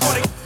Morning.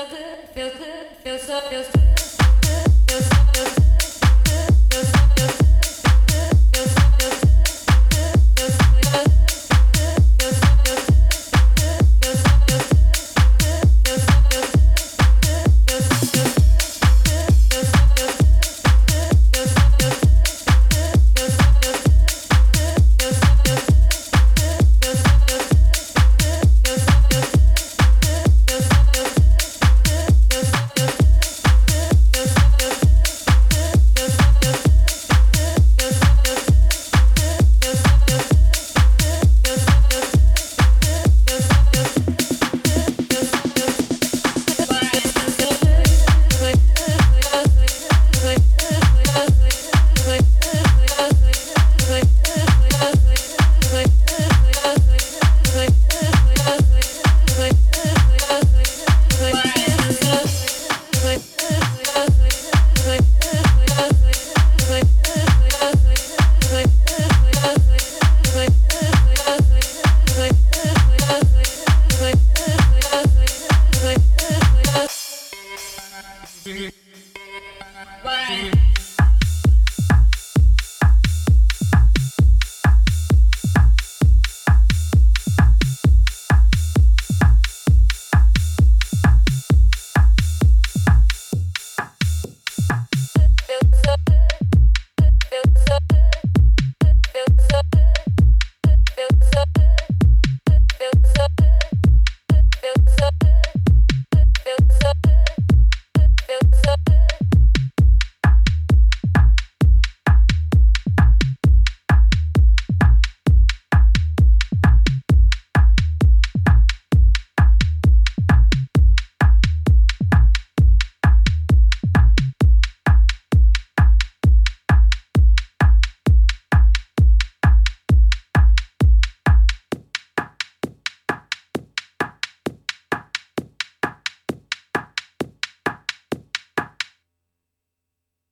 so good, feels good, feels so, feels good, feels so, feels so.